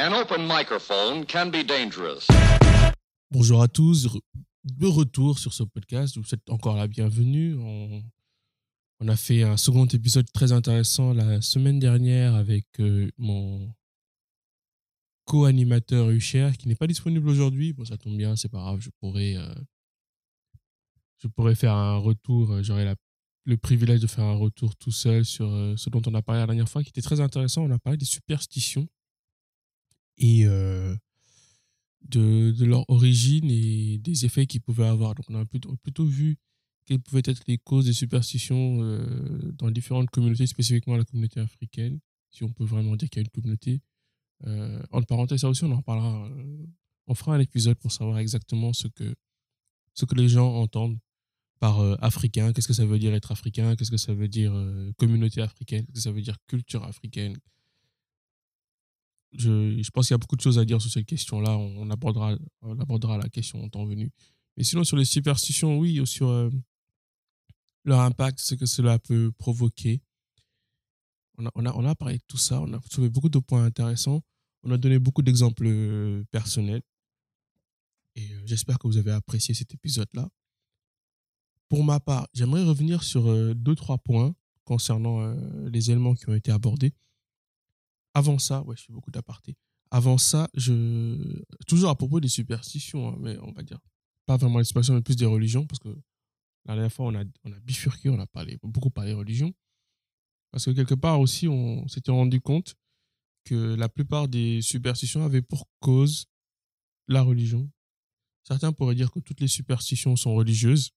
An open microphone can be dangerous. Bonjour à tous, de retour sur ce podcast. Vous êtes encore la bienvenue. On, a fait un second épisode très intéressant la semaine dernière avec euh, mon co-animateur Hucher qui n'est pas disponible aujourd'hui. Bon, ça tombe bien, c'est pas grave. Je pourrais, euh, je pourrais faire un retour. J'aurai le privilège de faire un retour tout seul sur euh, ce dont on a parlé la dernière fois, qui était très intéressant. On a parlé des superstitions et euh, de, leur origine et des effets qu'ils pouvaient avoir. Donc, on a plutôt, vu quelles pouvaient être les causes des superstitions euh, dans différentes communautés, spécifiquement la communauté africaine, si on peut vraiment dire qu'il y a une communauté. Euh, entre parenthèses, ça aussi, on en reparlera. euh, on fera un épisode pour savoir exactement ce que, ce que les gens entendent par africain, qu'est-ce que ça veut dire être africain, qu'est-ce que ça veut dire communauté africaine, qu'est-ce que ça veut dire culture africaine? Je, pense qu'il y a beaucoup de choses à dire sur cette question-là. On, abordera, on abordera la question en temps venu. Mais sinon, sur les superstitions, oui, ou sur euh, leur impact, ce que cela peut provoquer. On a, on, a, on a parlé de tout ça, on a trouvé beaucoup de points intéressants. On a donné beaucoup d'exemples euh, personnels. Et euh, j'espère que vous avez apprécié cet épisode-là. Pour ma part, j'aimerais revenir sur deux, trois points concernant les éléments qui ont été abordés. Avant ça, ouais, je fais beaucoup d'apartés. Avant ça, je... toujours à propos des superstitions, hein, mais on va dire pas vraiment des superstitions, mais plus des religions, parce que la dernière fois, on a, on a bifurqué, on a parlé, beaucoup parlé religion. Parce que quelque part aussi, on s'était rendu compte que la plupart des superstitions avaient pour cause la religion. Certains pourraient dire que toutes les superstitions sont religieuses.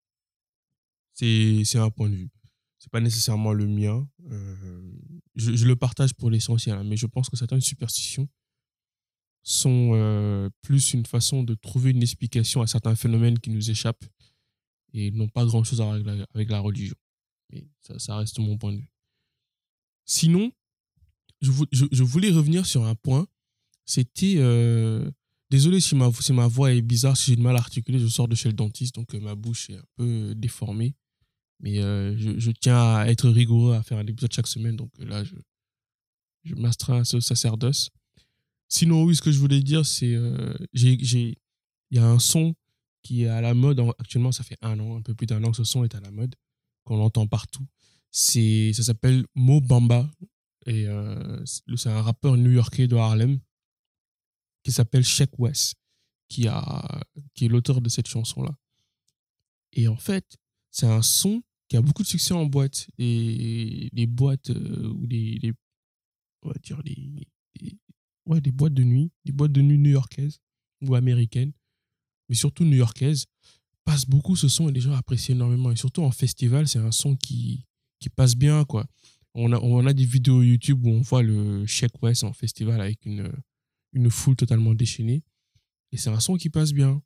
C'est c'est un point de vue. C'est pas nécessairement le mien. Euh, je, le partage pour l'essentiel, hein, mais je pense que certaines superstitions sont euh, plus une façon de trouver une explication à certains phénomènes qui nous échappent et n'ont pas grand-chose à voir avec la, religion. Mais ça, reste mon point de vue. Sinon, je, vou- je, je voulais revenir sur un point. C'était. euh, désolé si ma, si ma voix est bizarre, si j'ai du mal à articuler, je sors de chez le dentiste, donc ma bouche est un peu déformée. Mais euh, je, tiens à être rigoureux, à faire un épisode chaque semaine, donc euh, là, je, je m'astreins à ce sacerdoce. Sinon, oui, ce que je voulais dire, c'est. euh, j'ai Il y a un son qui est à la mode en- actuellement, ça fait un an, un peu plus d'un an que ce son est à la mode, qu'on l'entend partout. C'est, ça s'appelle Mo Bamba, et euh, c'est un rappeur new-yorkais de Harlem qui s'appelle Sheck West, qui, a, qui est l'auteur de cette chanson-là. Et en fait, c'est un son qui a beaucoup de succès en boîte. Et les boîtes, euh, ou les, les- on va dire les, les- ouais, des boîtes de nuit, des boîtes de nuit new-yorkaises ou américaines, mais surtout new-yorkaises, passent beaucoup ce son et les gens apprécient énormément. Et surtout en festival, c'est un son qui, qui passe bien, quoi. On a, on a des vidéos YouTube où on voit le Sheck West en festival avec une, une foule totalement déchaînée. Et c'est un son qui passe bien.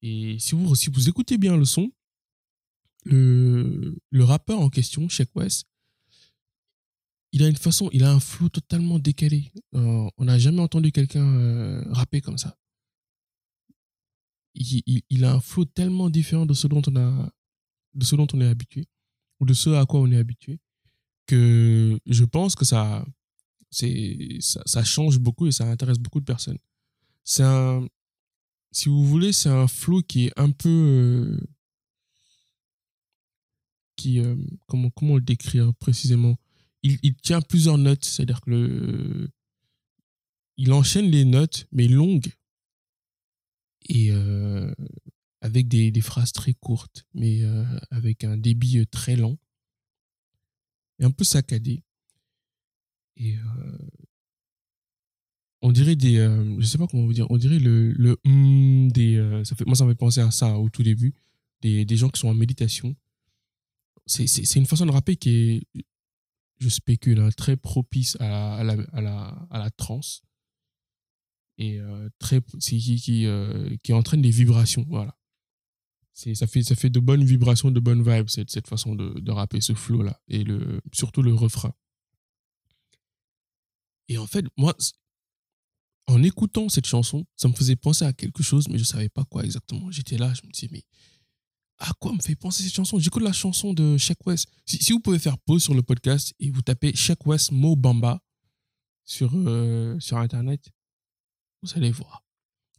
Et si vous, si vous écoutez bien le son, le, rappeur en question, Sheck West, il a une façon, il a un flow totalement décalé. Euh, on n'a jamais entendu quelqu'un euh, rapper comme ça. Il, a un flow tellement différent de ce dont on a, de ce dont on est habitué, ou de ce à quoi on est habitué, que je pense que ça, c'est, ça change beaucoup et ça intéresse beaucoup de personnes. C'est un, si vous voulez, c'est un flow qui est un peu, euh, euh, comment, comment le décrire précisément? Il, tient plusieurs notes, c'est-à-dire que le, il enchaîne les notes, mais longues, et euh, avec des, phrases très courtes, mais euh, avec un débit très lent, et un peu saccadé. Et on dirait des, je sais pas comment vous dire, on dirait le, le hum des, moi ça me fait penser à ça au tout début, des, des gens qui sont en méditation. C'est une façon de rapper qui est, je spécule, hein, très propice à la, à la, à la, trance et euh, très, qui, qui, euh, qui entraîne des vibrations. Voilà. Ça, fait, ça fait de bonnes vibrations, de bonnes vibes, cette, cette façon de, de rapper, ce flow-là, et le, surtout le refrain. Et en fait, moi, en écoutant cette chanson, ça me faisait penser à quelque chose, mais je savais pas quoi exactement. J'étais là, je me disais, mais à quoi me fait penser cette chanson? J'écoute la chanson de Sheck West. Si, vous pouvez faire pause sur le podcast et vous tapez Sheck West Mo Bamba sur, euh, sur Internet, Vous allez voir.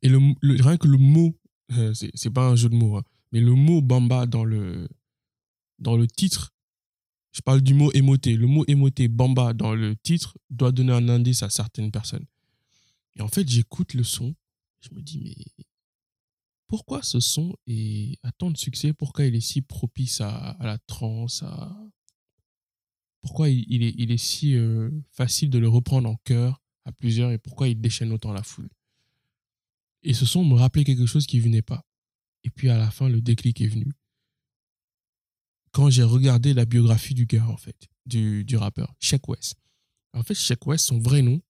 Et rien que le mot, euh, c'est pas un jeu de mots, hein, mais le mot Bamba dans le, dans le titre, je parle du mot émoté. Le mot émoté Bamba dans le titre doit donner un indice à certaines personnes. Et en fait, j'écoute le son, je me dis, mais pourquoi ce son est, a tant de succès? Pourquoi il est si propice à, la trance Pourquoi il, est, si euh, facile de le reprendre en chœur à plusieurs et pourquoi il déchaîne autant la foule? Et ce son me rappelait quelque chose qui ne venait pas. Et puis à la fin, le déclic est venu. Quand j'ai regardé la biographie du gars, en fait, du, du rappeur, Sheikh West. En fait, Sheikh West, son vrai nom,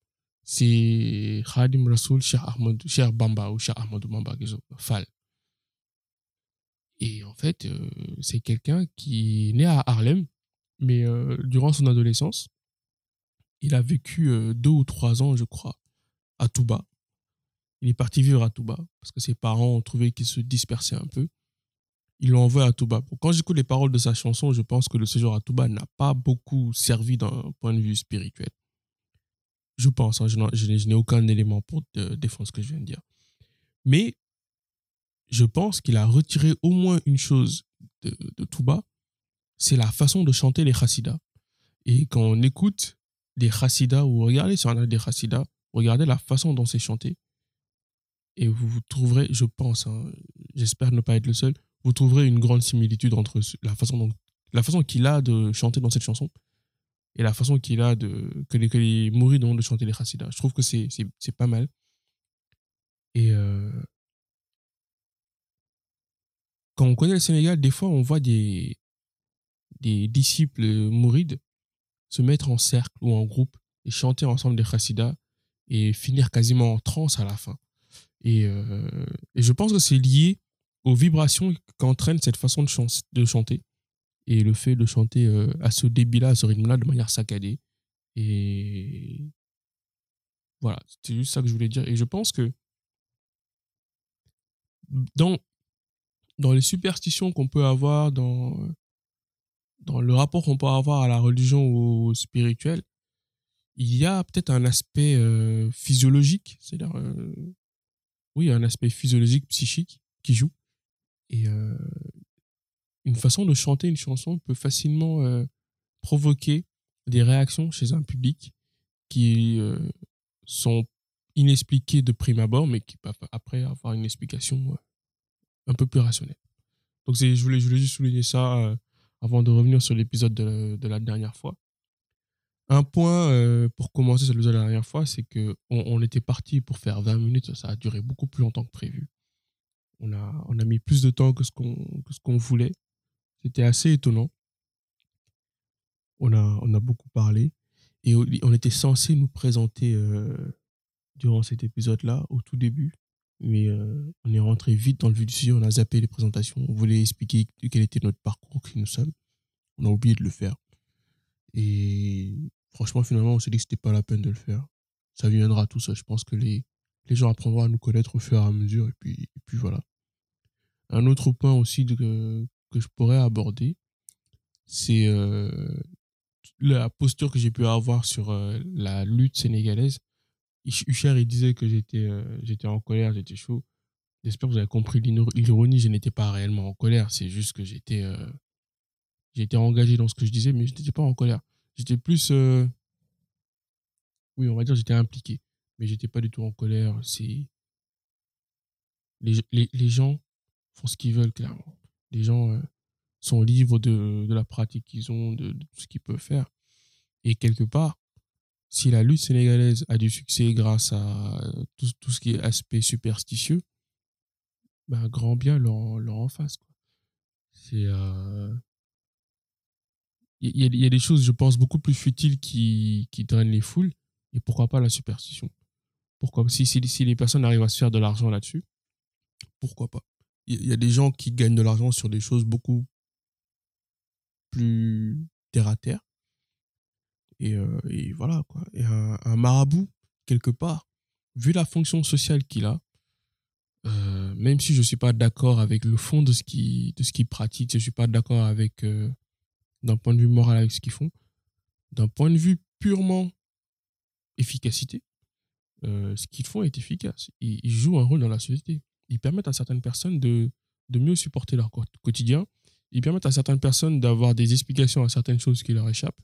c'est Khadim Rasoul Cheikh Bamba ou Cheikh Ahmadou Bamba Fall. Et en fait, euh, c'est quelqu'un qui est né à Harlem, mais euh, durant son adolescence, il a vécu euh, deux ou trois ans, je crois, à Touba. Il est parti vivre à Touba parce que ses parents ont trouvé qu'il se dispersait un peu. Ils l'ont envoyé à Touba. Quand j'écoute les paroles de sa chanson, je pense que le séjour à Touba n'a pas beaucoup servi d'un point de vue spirituel. Je pense, hein, je n'ai aucun élément pour défendre ce que je viens de dire. Mais je pense qu'il a retiré au moins une chose de, de Touba, c'est la façon de chanter les chassidas. Et quand on écoute des chassidas ou regardez sur un des chassidas, regardez la façon dont c'est chanté. Et vous trouverez, je pense, hein, j'espère ne pas être le seul, vous trouverez une grande similitude entre la façon, la façon qu'il a de chanter dans cette chanson et la façon qu'il a de que les, que les mourides ont de chanter les chassidas. Je trouve que c'est pas mal. Et euh, quand on connaît le Sénégal, des fois on voit des des disciples mourides se mettre en cercle ou en groupe et chanter ensemble des chassidas et finir quasiment en transe à la fin. Et, euh, je pense que c'est lié aux vibrations qu'entraîne cette façon de chanter et le fait de chanter euh, à ce débit-là, à ce rythme-là, de manière saccadée. Et voilà, c'était juste ça que je voulais dire. Et je pense que dans, dans les superstitions qu'on peut avoir, dans, dans le rapport qu'on peut avoir à la religion ou au spirituel, il y a peut-être un aspect euh, physiologique, c'est-à-dire, euh, oui, un aspect physiologique, psychique qui joue. Et une façon de chanter une chanson peut facilement euh, provoquer des réactions chez un public qui euh, sont inexpliquées de prime abord, mais qui peuvent après avoir une explication euh, un peu plus rationnelle. Donc je voulais, juste souligner ça avant de revenir sur l'épisode de, la dernière fois. Un point pour commencer l'épisode de la dernière fois, c'est que on, était parti pour faire 20 minutes, ça a duré beaucoup plus longtemps que prévu. On a, on a mis plus de temps que ce qu'on qu'on voulait. C'était assez étonnant. On a, on a beaucoup parlé. Et on était censé nous présenter euh, durant cet épisode-là, au tout début. Mais euh, on est rentré vite dans le vif du sujet, on a zappé les présentations. On voulait expliquer quel était notre parcours, qui nous sommes. On a oublié de le faire. Et franchement, finalement, on s'est dit que c'était pas la peine de le faire. Ça viendra tout ça. Je pense que les, les gens apprendront à nous connaître au fur et à mesure. Et puis, puis voilà. Un autre point aussi que je pourrais aborder, c'est euh, la posture que j'ai pu avoir sur euh, la lutte sénégalaise. Hucher, il disait que j'étais euh, j'étais en colère, j'étais chaud. J'espère que vous avez compris l'ironie, je n'étais pas réellement en colère, c'est juste que j'étais j'étais engagé dans ce que je disais, mais je n'étais pas en colère. J'étais plus... oui, on va dire j'étais impliqué, mais j'étais pas du tout en colère. C'est... Les gens font ce qu'ils veulent, clairement les gens euh, sont libres de, la pratique qu'ils ont, de, tout ce qu'ils peuvent faire. Et quelque part, si la lutte sénégalaise a du succès grâce à euh, tout, ce qui est aspect superstitieux, ben, grand bien leur, en face. Euh, il y, a, y, a, des choses, je pense, beaucoup plus futiles qui, qui drainent les foules. Et pourquoi pas la superstition? Pourquoi? Si, si, si les personnes arrivent à se faire de l'argent là-dessus, pourquoi pas? Il y a des gens qui gagnent de l'argent sur des choses beaucoup plus terre à terre. Et, euh, voilà, quoi. Et un, marabout, quelque part, vu la fonction sociale qu'il a, euh, même si je ne suis pas d'accord avec le fond de ce qu'il qu pratique, je ne suis pas d'accord avec, euh, d'un point de vue moral, avec ce qu'ils font, d'un point de vue purement efficacité, ce qu'ils font est efficace. Ils, ils jouent un rôle dans la société. Ils permettent à certaines personnes de, mieux supporter leur quotidien. Ils permettent à certaines personnes d'avoir des explications à certaines choses qui leur échappent.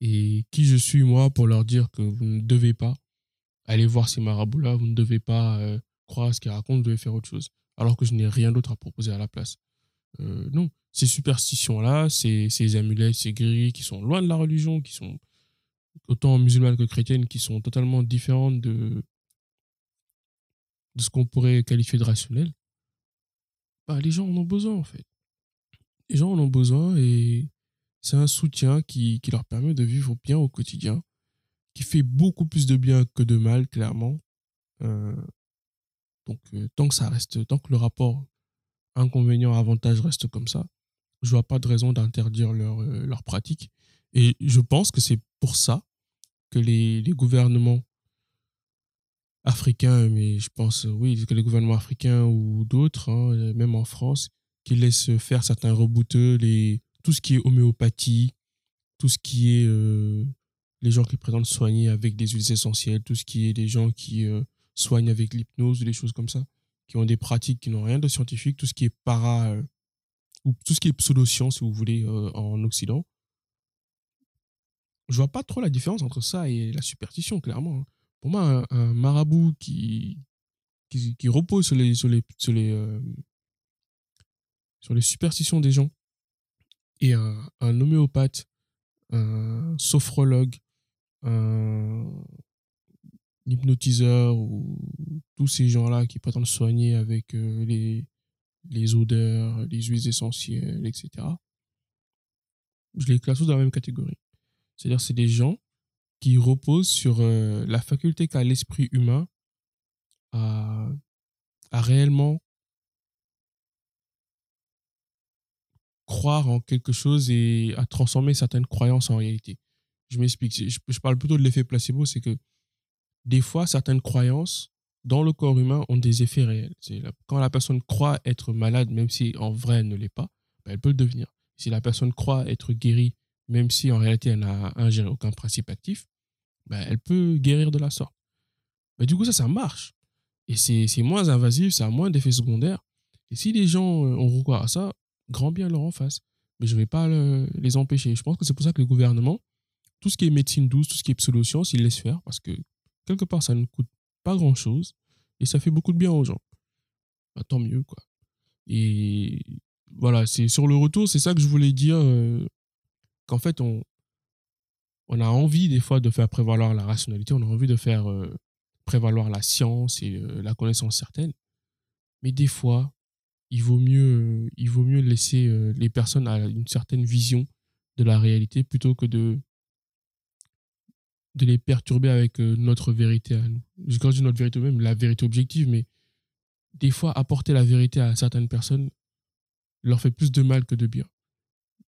Et qui je suis, moi, pour leur dire que vous ne devez pas aller voir ces marabouts-là, vous ne devez pas euh, croire à ce qu'ils racontent, vous devez faire autre chose. Alors que je n'ai rien d'autre à proposer à la place. Euh, non, ces superstitions-là, ces, ces amulettes, ces grilles qui sont loin de la religion, qui sont autant musulmanes que chrétiennes, qui sont totalement différentes de, de ce qu'on pourrait qualifier de rationnel, bah, les gens en ont besoin en fait. Les gens en ont besoin et c'est un soutien qui, qui leur permet de vivre bien au quotidien, qui fait beaucoup plus de bien que de mal, clairement. Euh, donc, euh, tant que ça reste, tant que le rapport inconvénient-avantage reste comme ça, je vois pas de raison d'interdire leur, euh, leur pratique. Et je pense que c'est pour ça que les, les gouvernements africains, mais je pense, euh, oui, que les gouvernements africains ou d'autres, hein, euh, même en France, qui laissent faire certains rebouteux, les, tout ce qui est homéopathie, tout ce qui est euh, les gens qui prétendent soigner avec des huiles essentielles, tout ce qui est des gens qui euh, soignent avec l'hypnose ou des choses comme ça, qui ont des pratiques qui n'ont rien de scientifique, tout ce qui est para, euh, ou tout ce qui est pseudoscience, si vous voulez, euh, en Occident. Je vois pas trop la différence entre ça et la superstition, clairement. Moi, un, marabout qui, qui, repose sur les, sur les, sur les, euh, superstitions des gens et un, un homéopathe, un sophrologue, un hypnotiseur ou tous ces gens-là qui prétendent soigner avec euh, les, les odeurs, les huiles essentielles, etc. Je les classe tous dans la même catégorie. C'est-à-dire c'est des gens qui reposent sur euh, la faculté qu'a l'esprit humain à, réellement croire en quelque chose et à transformer certaines croyances en réalité. Je m'explique. Je, parle plutôt de l'effet placebo, c'est que des fois, certaines croyances dans le corps humain ont des effets réels. C'est quand la personne croit être malade, même si en vrai elle ne l'est pas, ben, elle peut le devenir. Si la personne croit être guérie, même si en réalité elle n'a ingéré aucun principe actif, ben, elle peut guérir de la sorte. Ben, du coup, ça, ça marche. Et c'est moins invasif, ça a moins d'effets secondaires. Et si les gens euh, ont recours à ça, grand bien leur en face. Mais je ne vais pas le- les empêcher. Je pense que c'est pour ça que le gouvernement, tout ce qui est médecine douce, tout ce qui est pseudoscience, il laisse faire parce que quelque part, ça ne coûte pas grand-chose et ça fait beaucoup de bien aux gens. Bah, tant mieux, quoi. Et voilà, c'est sur le retour, c'est ça que je voulais dire, euh, qu'en fait, on, on a envie des fois de faire prévaloir la rationalité, on a envie de faire euh, prévaloir la science et euh, la connaissance certaine. Mais des fois, il vaut mieux, euh, il vaut mieux laisser les personnes à une certaine vision de la réalité plutôt que de, de les perturber avec notre vérité à nous. Quand je dis notre vérité même, la vérité objective, mais des fois, apporter la vérité à certaines personnes leur fait plus de mal que de bien.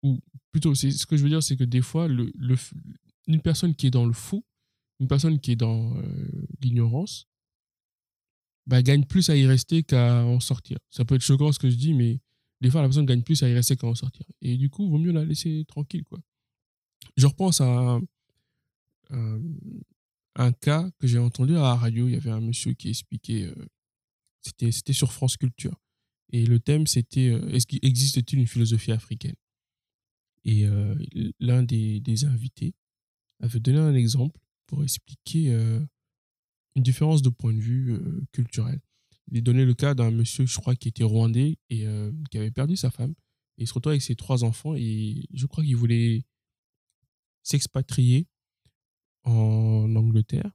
Ou plutôt, ce que je veux dire, c'est que des fois, le, le une personne qui est dans le faux, une personne qui est dans euh, l'ignorance, bah, gagne plus à y rester qu'à en sortir. Ça peut être choquant ce que je dis, mais des fois, la personne gagne plus à y rester qu'à en sortir. Et du coup, il vaut mieux la laisser tranquille. Quoi. Je repense à un, cas que j'ai entendu à la radio. Il y avait un monsieur qui expliquait, euh, c'était, sur France Culture. Et le thème, c'était euh, existe-t-il une philosophie africaine? Et euh, l'un des, des invités avait donné un exemple pour expliquer euh, une différence de point de vue euh, culturel. Il a donné le cas d'un monsieur, je crois, qui était rwandais et qui avait perdu sa femme. Et il se retrouve avec ses trois enfants et je crois qu'il voulait s'expatrier en Angleterre.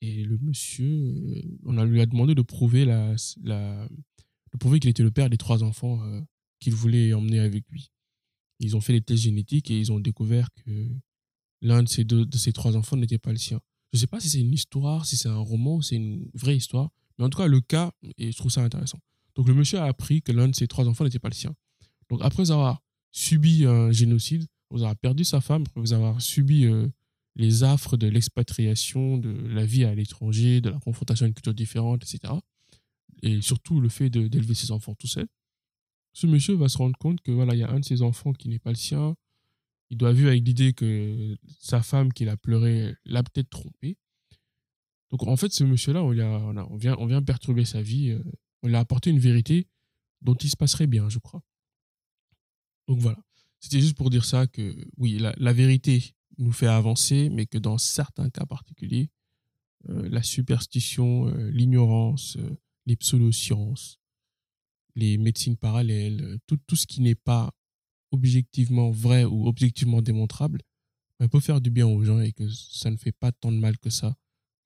Et le monsieur, on a, lui a demandé de prouver, la, de prouver qu'il était le père des trois enfants qu'il voulait emmener avec lui. Ils ont fait des tests génétiques et ils ont découvert que l'un de ces, deux, de ces trois enfants n'était pas le sien. Je ne sais pas si c'est une histoire, si c'est un roman ou c'est une vraie histoire, mais en tout cas, le cas, et je trouve ça intéressant. Donc, le monsieur a appris que l'un de ses trois enfants n'était pas le sien. Donc, après avoir subi un génocide, vous avoir perdu sa femme, vous avoir subi euh, les affres de l'expatriation, de la vie à l'étranger, de la confrontation à une culture différente, etc. Et surtout le fait d'élever ses enfants tout seul. Ce monsieur va se rendre compte que voilà, il y a un de ses enfants qui n'est pas le sien. Il doit vivre avec l'idée que sa femme qu'il a pleuré l'a peut-être trompé. Donc en fait, ce monsieur-là, on, on, vient, on vient perturber sa vie. Euh, on lui a apporté une vérité dont il se passerait bien, je crois. Donc voilà. C'était juste pour dire ça que oui, la, vérité nous fait avancer, mais que dans certains cas particuliers, euh, la superstition, euh, l'ignorance, les pseudosciences, les médecines parallèles, tout, tout ce qui n'est pas objectivement vrai ou objectivement démontrable, bah, peut faire du bien aux gens et que ça ne fait pas tant de mal que ça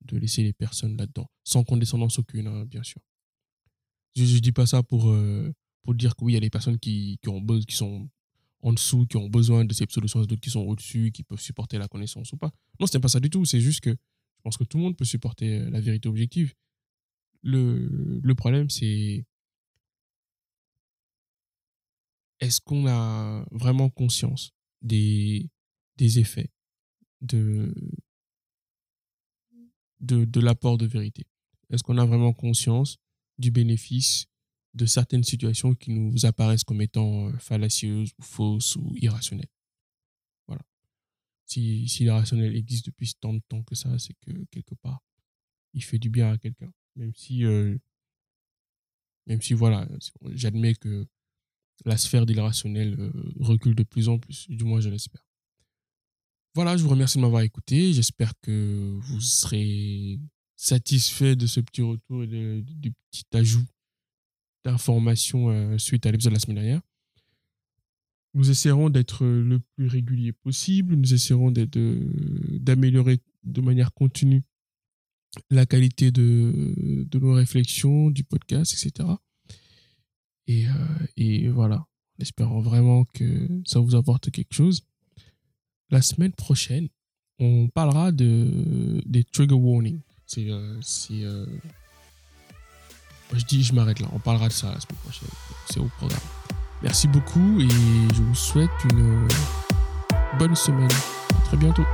de laisser les personnes là-dedans, sans condescendance aucune, hein, bien sûr. Je ne dis pas ça pour, euh, pour dire que oui, il y a des personnes qui, qui, ont, qui sont en dessous, qui ont besoin de ces solutions, d'autres qui sont au-dessus, qui peuvent supporter la connaissance ou pas. Non, ce n'est pas ça du tout. C'est juste que je pense que tout le monde peut supporter euh, la vérité objective. Le, le problème, c'est est-ce qu'on a vraiment conscience des, des effets de, de, de l'apport de vérité? Est-ce qu'on a vraiment conscience du bénéfice de certaines situations qui nous apparaissent comme étant euh, fallacieuses ou fausses ou irrationnelles? Voilà. Si, si l'irrationnel existe depuis tant de temps que ça, c'est que quelque part, il fait du bien à quelqu'un. Même si, euh, même si voilà, j'admets que la sphère de euh, recule de plus en plus, du moins je l'espère. Voilà, je vous remercie de m'avoir écouté. J'espère que vous serez satisfait de ce petit retour et du petit ajout d'informations euh, suite à l'épisode de la semaine dernière. Nous essaierons d'être le plus régulier possible. Nous essaierons d'améliorer de manière continue la qualité de, nos réflexions, du podcast, etc. Et, euh, et voilà, en espérant vraiment que ça vous apporte quelque chose. La semaine prochaine, on parlera de, des trigger warnings. Euh, euh, je dis, je m'arrête là. On parlera de ça la semaine prochaine. C'est au programme. Merci beaucoup et je vous souhaite une bonne semaine. À très bientôt.